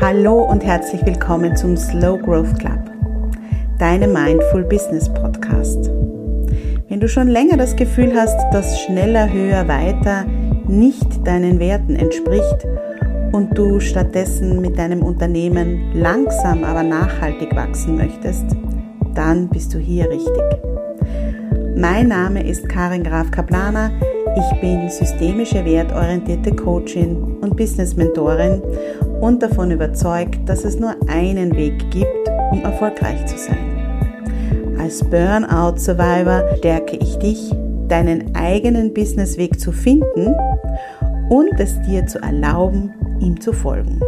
Hallo und herzlich willkommen zum Slow Growth Club, deinem Mindful Business Podcast. Wenn du schon länger das Gefühl hast, dass schneller, höher, weiter nicht deinen Werten entspricht und du stattdessen mit deinem Unternehmen langsam, aber nachhaltig wachsen möchtest, dann bist du hier richtig. Mein Name ist Karin Graf Kaplaner. Ich bin systemische wertorientierte Coachin und Business Mentorin und davon überzeugt, dass es nur einen Weg gibt, um erfolgreich zu sein. Als Burnout Survivor stärke ich dich, deinen eigenen Businessweg zu finden und es dir zu erlauben, ihm zu folgen.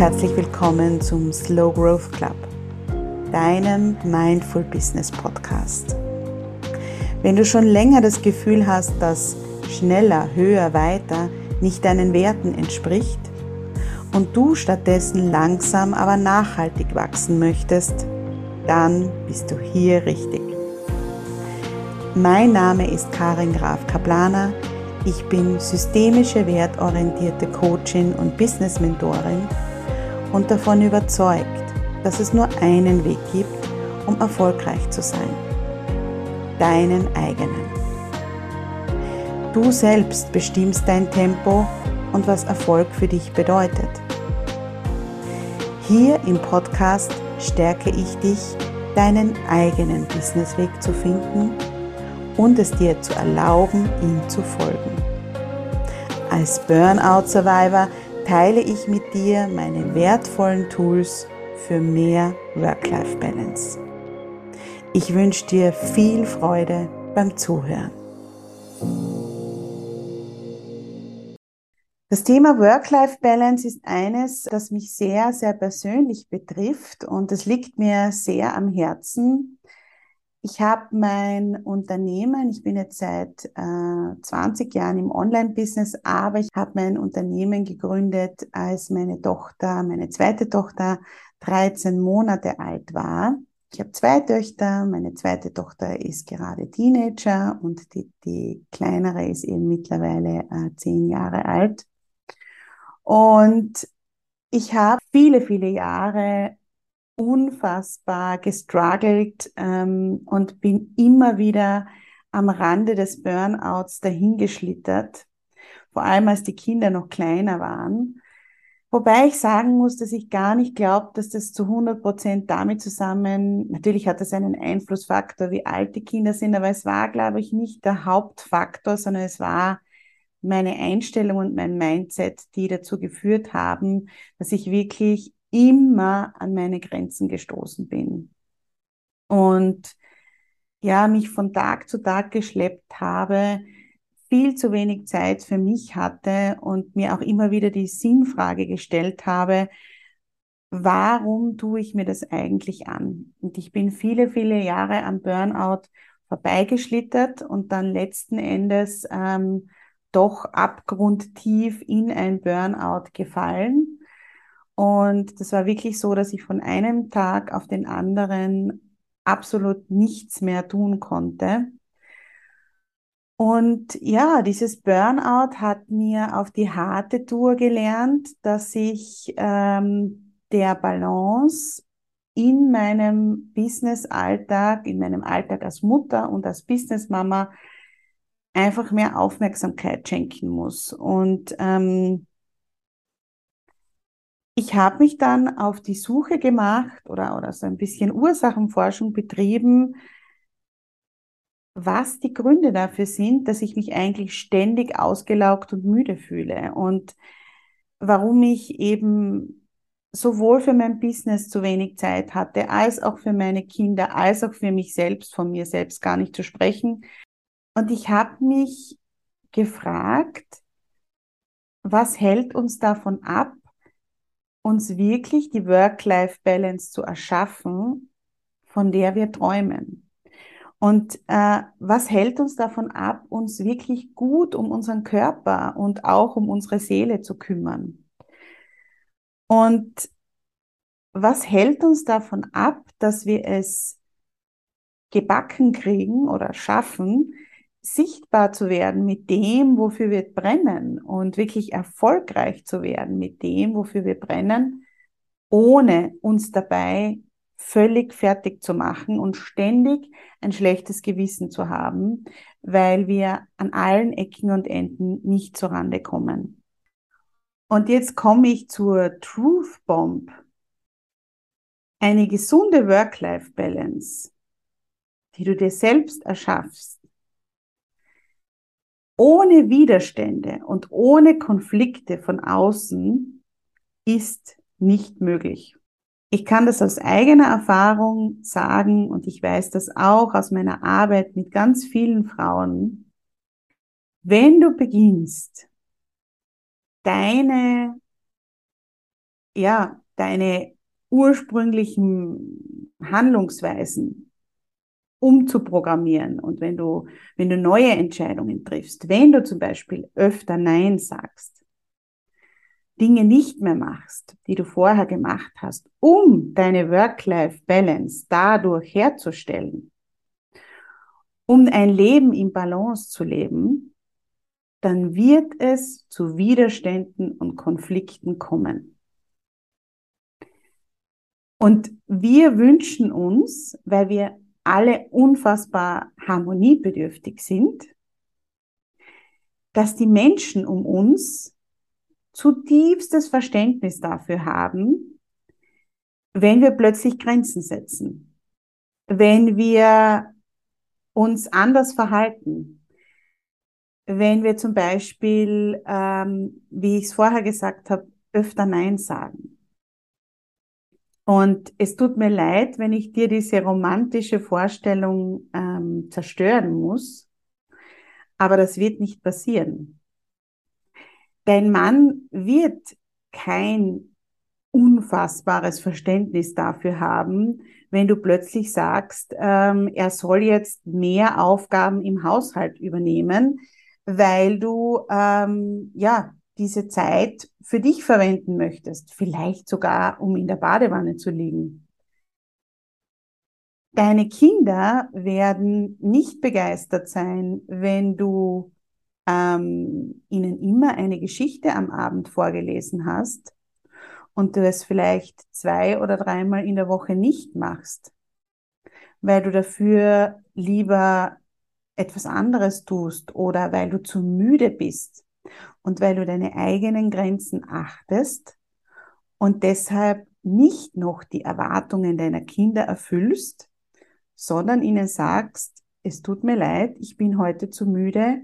Herzlich willkommen zum Slow Growth Club, deinem Mindful Business Podcast. Wenn du schon länger das Gefühl hast, dass schneller, höher, weiter nicht deinen Werten entspricht und du stattdessen langsam, aber nachhaltig wachsen möchtest, dann bist du hier richtig. Mein Name ist Karin Graf Kaplaner ich bin systemische wertorientierte Coachin und Business Mentorin und davon überzeugt, dass es nur einen Weg gibt, um erfolgreich zu sein. Deinen eigenen. Du selbst bestimmst dein Tempo und was Erfolg für dich bedeutet. Hier im Podcast stärke ich dich, deinen eigenen Businessweg zu finden und es dir zu erlauben, ihm zu folgen. Als Burnout Survivor teile ich mit dir meine wertvollen Tools für mehr Work-Life-Balance. Ich wünsche dir viel Freude beim Zuhören. Das Thema Work-Life-Balance ist eines, das mich sehr, sehr persönlich betrifft und es liegt mir sehr am Herzen, ich habe mein Unternehmen, ich bin jetzt seit äh, 20 Jahren im Online-Business, aber ich habe mein Unternehmen gegründet, als meine Tochter, meine zweite Tochter 13 Monate alt war. Ich habe zwei Töchter, meine zweite Tochter ist gerade Teenager und die, die kleinere ist eben mittlerweile äh, zehn Jahre alt. Und ich habe viele, viele Jahre unfassbar gestruggelt ähm, und bin immer wieder am Rande des Burnouts dahingeschlittert, vor allem als die Kinder noch kleiner waren. Wobei ich sagen muss, dass ich gar nicht glaube, dass das zu 100 Prozent damit zusammen, natürlich hat das einen Einflussfaktor, wie alt die Kinder sind, aber es war, glaube ich, nicht der Hauptfaktor, sondern es war meine Einstellung und mein Mindset, die dazu geführt haben, dass ich wirklich immer an meine Grenzen gestoßen bin. Und ja, mich von Tag zu Tag geschleppt habe, viel zu wenig Zeit für mich hatte und mir auch immer wieder die Sinnfrage gestellt habe, warum tue ich mir das eigentlich an? Und ich bin viele, viele Jahre am Burnout vorbeigeschlittert und dann letzten Endes ähm, doch abgrundtief in ein Burnout gefallen und das war wirklich so, dass ich von einem Tag auf den anderen absolut nichts mehr tun konnte. Und ja, dieses Burnout hat mir auf die harte Tour gelernt, dass ich ähm, der Balance in meinem Business-Alltag, in meinem Alltag als Mutter und als Businessmama einfach mehr Aufmerksamkeit schenken muss. Und ähm, ich habe mich dann auf die Suche gemacht oder, oder so ein bisschen Ursachenforschung betrieben, was die Gründe dafür sind, dass ich mich eigentlich ständig ausgelaugt und müde fühle und warum ich eben sowohl für mein Business zu wenig Zeit hatte, als auch für meine Kinder, als auch für mich selbst, von mir selbst gar nicht zu sprechen. Und ich habe mich gefragt, was hält uns davon ab, uns wirklich die Work-Life-Balance zu erschaffen, von der wir träumen. Und äh, was hält uns davon ab, uns wirklich gut um unseren Körper und auch um unsere Seele zu kümmern? Und was hält uns davon ab, dass wir es gebacken kriegen oder schaffen, sichtbar zu werden mit dem, wofür wir brennen und wirklich erfolgreich zu werden mit dem, wofür wir brennen, ohne uns dabei völlig fertig zu machen und ständig ein schlechtes Gewissen zu haben, weil wir an allen Ecken und Enden nicht zurande kommen. Und jetzt komme ich zur Truth Bomb. Eine gesunde Work-Life-Balance, die du dir selbst erschaffst, ohne Widerstände und ohne Konflikte von außen, ist nicht möglich. Ich kann das aus eigener Erfahrung sagen und ich weiß das auch aus meiner Arbeit mit ganz vielen Frauen. Wenn du beginnst, deine, ja, deine ursprünglichen Handlungsweisen umzuprogrammieren und wenn du, wenn du neue Entscheidungen triffst, wenn du zum Beispiel öfter Nein sagst, Dinge nicht mehr machst, die du vorher gemacht hast, um deine Work-Life-Balance dadurch herzustellen, um ein Leben in Balance zu leben, dann wird es zu Widerständen und Konflikten kommen. Und wir wünschen uns, weil wir alle unfassbar harmoniebedürftig sind, dass die Menschen um uns zutiefstes Verständnis dafür haben, wenn wir plötzlich Grenzen setzen, wenn wir uns anders verhalten, wenn wir zum Beispiel, ähm, wie ich es vorher gesagt habe, öfter Nein sagen. Und es tut mir leid, wenn ich dir diese romantische Vorstellung ähm, zerstören muss, aber das wird nicht passieren. Dein Mann wird kein unfassbares Verständnis dafür haben, wenn du plötzlich sagst, ähm, er soll jetzt mehr Aufgaben im Haushalt übernehmen, weil du ähm, ja diese Zeit für dich verwenden möchtest, vielleicht sogar um in der Badewanne zu liegen. Deine Kinder werden nicht begeistert sein, wenn du ähm, ihnen immer eine Geschichte am Abend vorgelesen hast und du es vielleicht zwei oder dreimal in der Woche nicht machst, weil du dafür lieber etwas anderes tust oder weil du zu müde bist und weil du deine eigenen Grenzen achtest und deshalb nicht noch die Erwartungen deiner Kinder erfüllst, sondern ihnen sagst, es tut mir leid, ich bin heute zu müde,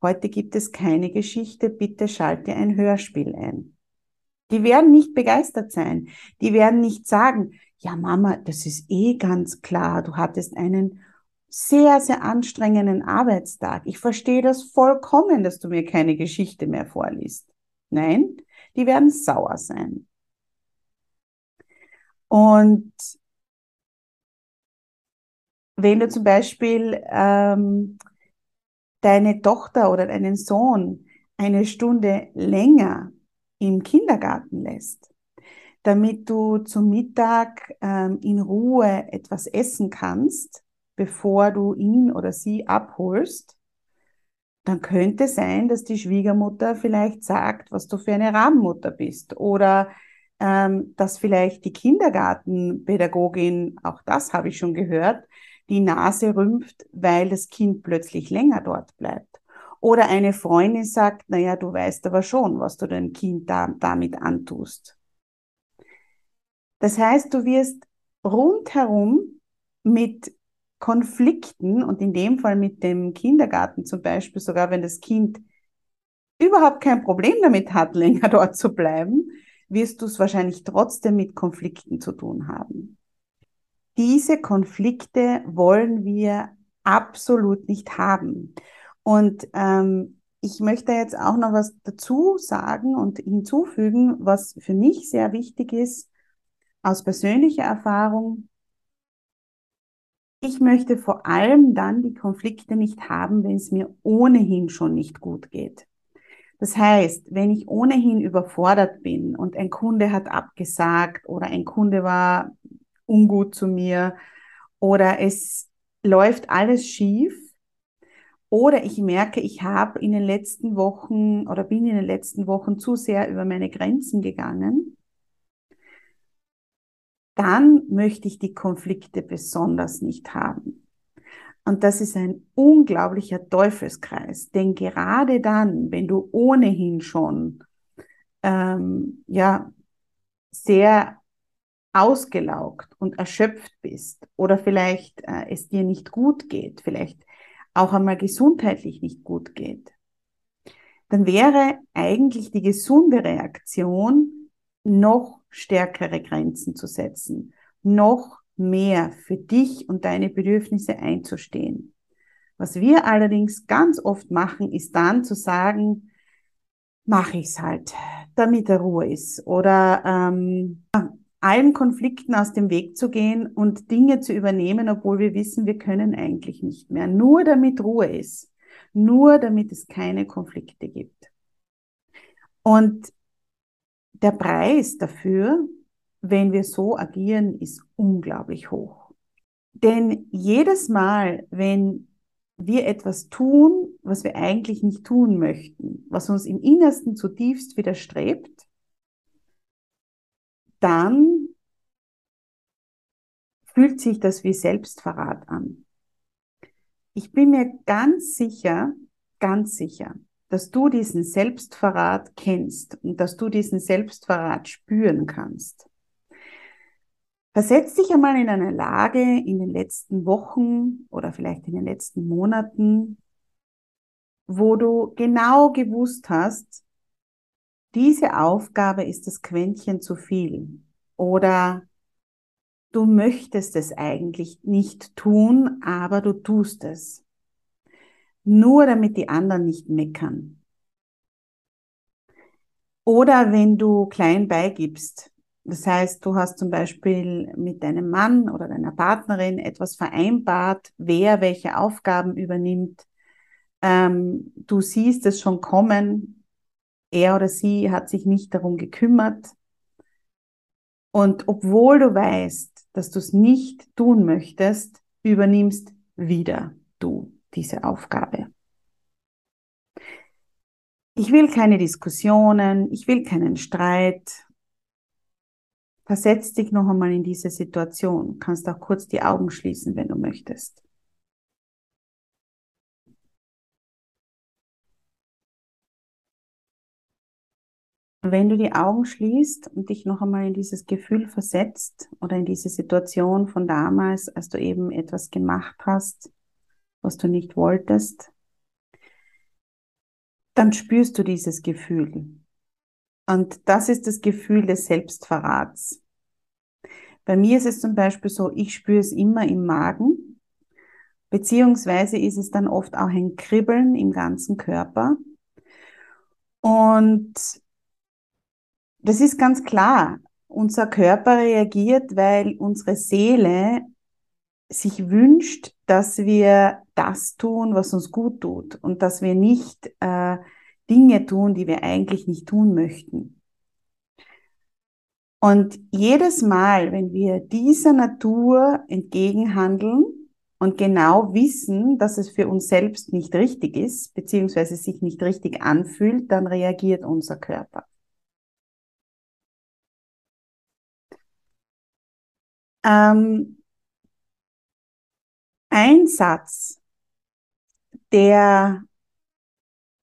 Heute gibt es keine Geschichte, bitte schalte ein Hörspiel ein. Die werden nicht begeistert sein. Die werden nicht sagen, ja Mama, das ist eh ganz klar, du hattest einen sehr, sehr anstrengenden Arbeitstag. Ich verstehe das vollkommen, dass du mir keine Geschichte mehr vorliest. Nein, die werden sauer sein. Und wenn du zum Beispiel ähm, deine Tochter oder deinen Sohn eine Stunde länger im Kindergarten lässt, damit du zum Mittag ähm, in Ruhe etwas essen kannst, bevor du ihn oder sie abholst, dann könnte sein, dass die Schwiegermutter vielleicht sagt, was du für eine Rabenmutter bist oder ähm, dass vielleicht die Kindergartenpädagogin, auch das habe ich schon gehört, die Nase rümpft, weil das Kind plötzlich länger dort bleibt. Oder eine Freundin sagt, naja, du weißt aber schon, was du deinem Kind da, damit antust. Das heißt, du wirst rundherum mit Konflikten und in dem Fall mit dem Kindergarten zum Beispiel, sogar wenn das Kind überhaupt kein Problem damit hat, länger dort zu bleiben, wirst du es wahrscheinlich trotzdem mit Konflikten zu tun haben diese Konflikte wollen wir absolut nicht haben. Und ähm, ich möchte jetzt auch noch was dazu sagen und hinzufügen, was für mich sehr wichtig ist, aus persönlicher Erfahrung. Ich möchte vor allem dann die Konflikte nicht haben, wenn es mir ohnehin schon nicht gut geht. Das heißt, wenn ich ohnehin überfordert bin und ein Kunde hat abgesagt oder ein Kunde war ungut zu mir oder es läuft alles schief oder ich merke, ich habe in den letzten Wochen oder bin in den letzten Wochen zu sehr über meine Grenzen gegangen, dann möchte ich die Konflikte besonders nicht haben. Und das ist ein unglaublicher Teufelskreis, denn gerade dann, wenn du ohnehin schon ähm, ja sehr ausgelaugt und erschöpft bist oder vielleicht äh, es dir nicht gut geht, vielleicht auch einmal gesundheitlich nicht gut geht, dann wäre eigentlich die gesunde Reaktion, noch stärkere Grenzen zu setzen, noch mehr für dich und deine Bedürfnisse einzustehen. Was wir allerdings ganz oft machen, ist dann zu sagen, mache ich's halt, damit er Ruhe ist. Oder ähm, allen Konflikten aus dem Weg zu gehen und Dinge zu übernehmen, obwohl wir wissen, wir können eigentlich nicht mehr. Nur damit Ruhe ist. Nur damit es keine Konflikte gibt. Und der Preis dafür, wenn wir so agieren, ist unglaublich hoch. Denn jedes Mal, wenn wir etwas tun, was wir eigentlich nicht tun möchten, was uns im Innersten zutiefst widerstrebt, dann fühlt sich das wie Selbstverrat an. Ich bin mir ganz sicher, ganz sicher, dass du diesen Selbstverrat kennst und dass du diesen Selbstverrat spüren kannst. Versetz dich einmal in eine Lage in den letzten Wochen oder vielleicht in den letzten Monaten, wo du genau gewusst hast, diese Aufgabe ist das Quäntchen zu viel oder du möchtest es eigentlich nicht tun, aber du tust es. Nur damit die anderen nicht meckern. Oder wenn du klein beigibst. Das heißt, du hast zum Beispiel mit deinem Mann oder deiner Partnerin etwas vereinbart, wer welche Aufgaben übernimmt. Ähm, du siehst es schon kommen, er oder sie hat sich nicht darum gekümmert. Und obwohl du weißt, dass du es nicht tun möchtest, übernimmst wieder du diese Aufgabe. Ich will keine Diskussionen, ich will keinen Streit. Versetz dich noch einmal in diese Situation. Du kannst auch kurz die Augen schließen, wenn du möchtest. Wenn du die Augen schließt und dich noch einmal in dieses Gefühl versetzt oder in diese Situation von damals, als du eben etwas gemacht hast, was du nicht wolltest, dann spürst du dieses Gefühl. Und das ist das Gefühl des Selbstverrats. Bei mir ist es zum Beispiel so, ich spüre es immer im Magen, beziehungsweise ist es dann oft auch ein Kribbeln im ganzen Körper. Und das ist ganz klar. Unser Körper reagiert, weil unsere Seele sich wünscht, dass wir das tun, was uns gut tut und dass wir nicht äh, Dinge tun, die wir eigentlich nicht tun möchten. Und jedes Mal, wenn wir dieser Natur entgegenhandeln und genau wissen, dass es für uns selbst nicht richtig ist, beziehungsweise sich nicht richtig anfühlt, dann reagiert unser Körper. Ähm, ein Satz, der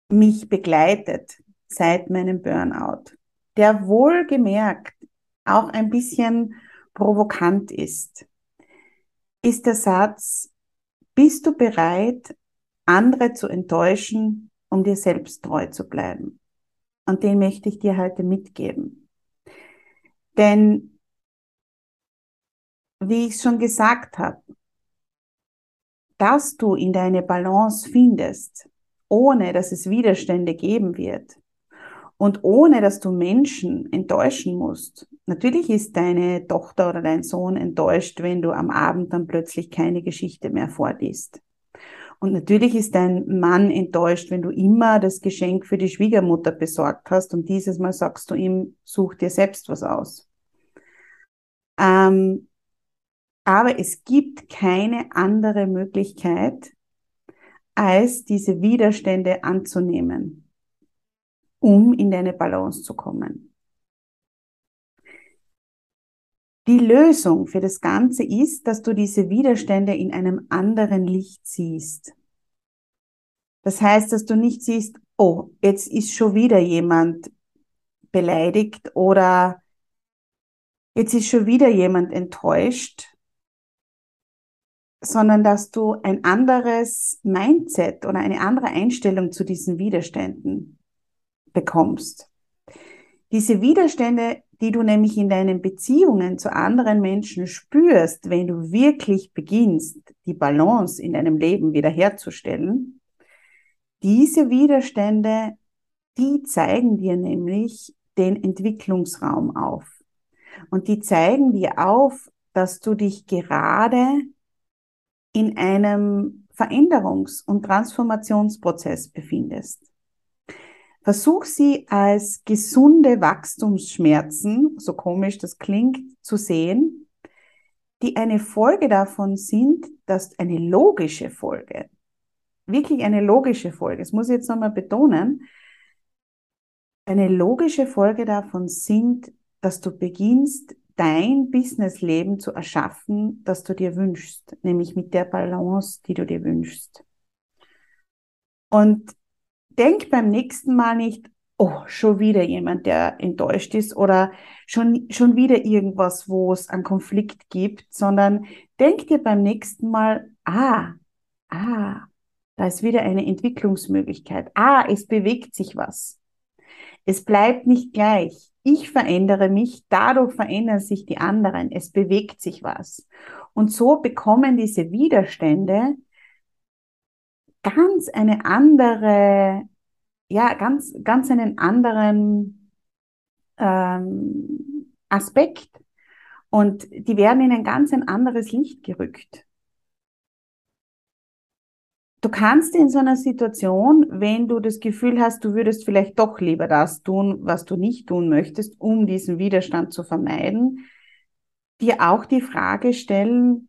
mich begleitet seit meinem Burnout, der wohlgemerkt auch ein bisschen provokant ist, ist der Satz, bist du bereit, andere zu enttäuschen, um dir selbst treu zu bleiben? Und den möchte ich dir heute mitgeben. Denn wie ich schon gesagt habe, dass du in deine Balance findest, ohne dass es Widerstände geben wird und ohne dass du Menschen enttäuschen musst. Natürlich ist deine Tochter oder dein Sohn enttäuscht, wenn du am Abend dann plötzlich keine Geschichte mehr vorliest. Und natürlich ist dein Mann enttäuscht, wenn du immer das Geschenk für die Schwiegermutter besorgt hast und dieses Mal sagst du ihm, such dir selbst was aus. Ähm, aber es gibt keine andere Möglichkeit, als diese Widerstände anzunehmen um in deine Balance zu kommen. Die Lösung für das Ganze ist, dass du diese Widerstände in einem anderen Licht siehst. Das heißt, dass du nicht siehst, oh, jetzt ist schon wieder jemand beleidigt oder jetzt ist schon wieder jemand enttäuscht, sondern dass du ein anderes Mindset oder eine andere Einstellung zu diesen Widerständen bekommst. Diese Widerstände, die du nämlich in deinen Beziehungen zu anderen Menschen spürst, wenn du wirklich beginnst, die Balance in deinem Leben wiederherzustellen, diese Widerstände, die zeigen dir nämlich den Entwicklungsraum auf. Und die zeigen dir auf, dass du dich gerade in einem Veränderungs- und Transformationsprozess befindest. Versuch sie als gesunde Wachstumsschmerzen, so komisch das klingt, zu sehen, die eine Folge davon sind, dass eine logische Folge, wirklich eine logische Folge, das muss ich jetzt nochmal betonen, eine logische Folge davon sind, dass du beginnst, dein Businessleben zu erschaffen, das du dir wünschst, nämlich mit der Balance, die du dir wünschst. Und denk beim nächsten Mal nicht, oh, schon wieder jemand, der enttäuscht ist oder schon, schon wieder irgendwas, wo es einen Konflikt gibt, sondern denk dir beim nächsten Mal, ah, ah, da ist wieder eine Entwicklungsmöglichkeit. Ah, es bewegt sich was. Es bleibt nicht gleich. Ich verändere mich, dadurch verändern sich die anderen. Es bewegt sich was. Und so bekommen diese Widerstände ganz eine andere, ja, ganz, ganz einen anderen ähm, Aspekt. Und die werden in ein ganz ein anderes Licht gerückt. Du kannst in so einer Situation, wenn du das Gefühl hast, du würdest vielleicht doch lieber das tun, was du nicht tun möchtest, um diesen Widerstand zu vermeiden, dir auch die Frage stellen,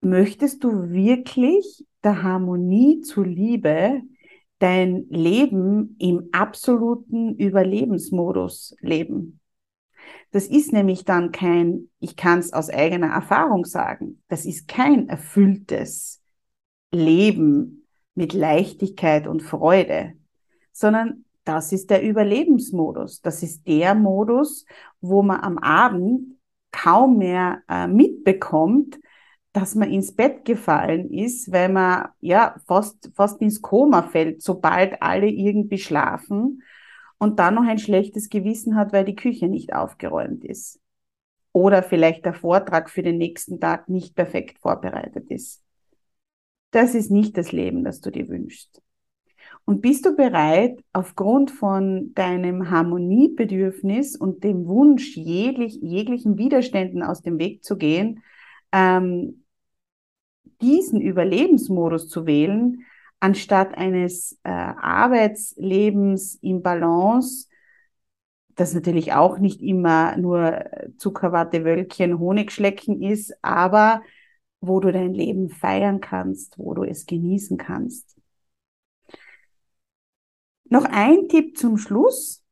möchtest du wirklich der Harmonie zuliebe dein Leben im absoluten Überlebensmodus leben. Das ist nämlich dann kein, ich kann es aus eigener Erfahrung sagen, das ist kein erfülltes Leben mit Leichtigkeit und Freude, sondern das ist der Überlebensmodus. Das ist der Modus, wo man am Abend kaum mehr äh, mitbekommt, dass man ins Bett gefallen ist, weil man ja fast, fast ins Koma fällt, sobald alle irgendwie schlafen und dann noch ein schlechtes Gewissen hat, weil die Küche nicht aufgeräumt ist. Oder vielleicht der Vortrag für den nächsten Tag nicht perfekt vorbereitet ist. Das ist nicht das Leben, das du dir wünschst. Und bist du bereit, aufgrund von deinem Harmoniebedürfnis und dem Wunsch, jeglich, jeglichen Widerständen aus dem Weg zu gehen, ähm, diesen Überlebensmodus zu wählen, anstatt eines äh, Arbeitslebens im Balance, das natürlich auch nicht immer nur Zuckerwatte, Wölkchen, Honigschlecken ist, aber wo du dein Leben feiern kannst, wo du es genießen kannst. Noch ein Tipp zum Schluss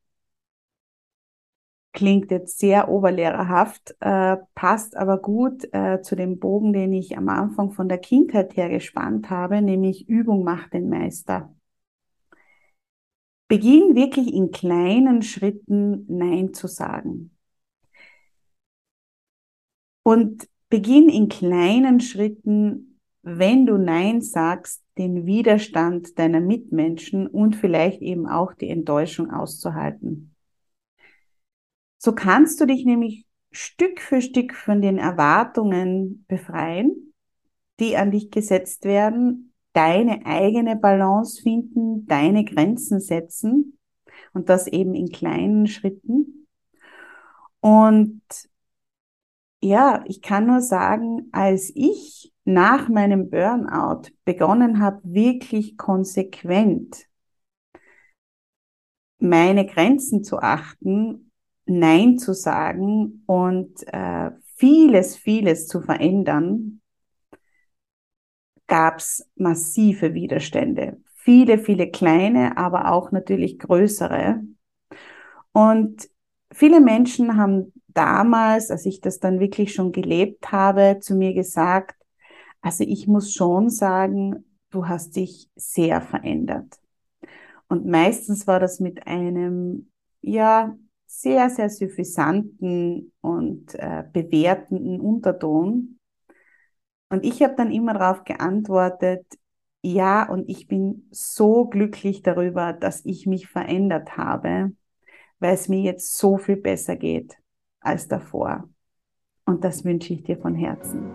klingt jetzt sehr oberlehrerhaft, äh, passt aber gut äh, zu dem Bogen, den ich am Anfang von der Kindheit her gespannt habe, nämlich Übung macht den Meister. Beginn wirklich in kleinen Schritten Nein zu sagen. Und beginn in kleinen Schritten, wenn du Nein sagst, den Widerstand deiner Mitmenschen und vielleicht eben auch die Enttäuschung auszuhalten. So kannst du dich nämlich Stück für Stück von den Erwartungen befreien, die an dich gesetzt werden, deine eigene Balance finden, deine Grenzen setzen. und das eben in kleinen Schritten. Und ja, ich kann nur sagen, als ich nach meinem Burnout begonnen habe, wirklich konsequent meine Grenzen zu achten, Nein zu sagen und äh, vieles, vieles zu verändern, gab es massive Widerstände. Viele, viele kleine, aber auch natürlich größere. Und viele Menschen haben damals, als ich das dann wirklich schon gelebt habe, zu mir gesagt, also ich muss schon sagen, du hast dich sehr verändert. Und meistens war das mit einem, ja, sehr, sehr suffisanten und äh, bewertenden Unterton. Und ich habe dann immer darauf geantwortet, ja, und ich bin so glücklich darüber, dass ich mich verändert habe, weil es mir jetzt so viel besser geht als davor. Und das wünsche ich dir von Herzen.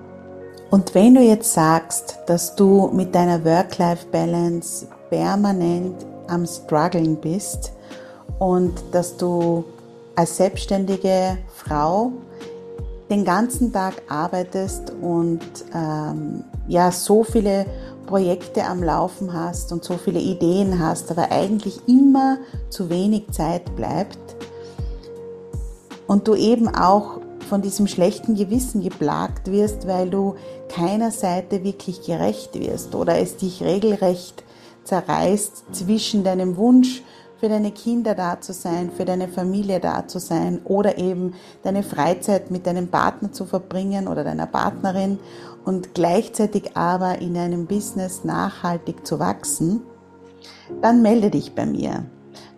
Und wenn du jetzt sagst, dass du mit deiner Work-Life-Balance permanent am Struggeln bist und dass du als selbstständige Frau den ganzen Tag arbeitest und ähm, ja so viele Projekte am Laufen hast und so viele Ideen hast, aber eigentlich immer zu wenig Zeit bleibt und du eben auch von diesem schlechten Gewissen geplagt wirst, weil du keiner Seite wirklich gerecht wirst oder es dich regelrecht zerreißt zwischen deinem Wunsch, für deine Kinder da zu sein, für deine Familie da zu sein oder eben deine Freizeit mit deinem Partner zu verbringen oder deiner Partnerin und gleichzeitig aber in einem Business nachhaltig zu wachsen, dann melde dich bei mir.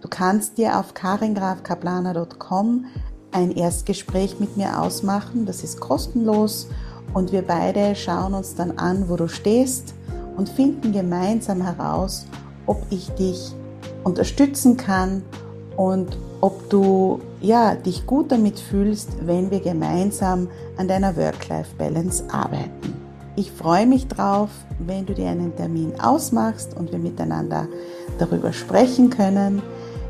Du kannst dir auf karingrafkaplaner.com ein Erstgespräch mit mir ausmachen. Das ist kostenlos und wir beide schauen uns dann an, wo du stehst und finden gemeinsam heraus, ob ich dich unterstützen kann und ob du ja, dich gut damit fühlst, wenn wir gemeinsam an deiner Work-Life-Balance arbeiten. Ich freue mich drauf, wenn du dir einen Termin ausmachst und wir miteinander darüber sprechen können.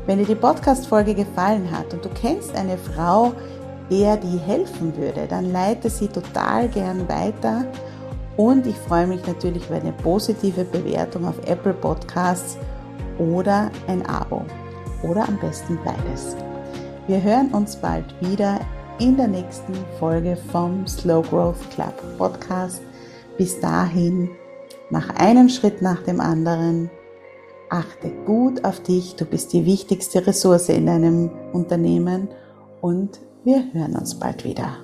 Wenn dir die Podcast-Folge gefallen hat und du kennst eine Frau, der die helfen würde, dann leite sie total gern weiter. Und ich freue mich natürlich über eine positive Bewertung auf Apple Podcasts oder ein Abo. Oder am besten beides. Wir hören uns bald wieder in der nächsten Folge vom Slow Growth Club Podcast. Bis dahin, mach einen Schritt nach dem anderen Achte gut auf dich, du bist die wichtigste Ressource in deinem Unternehmen und wir hören uns bald wieder.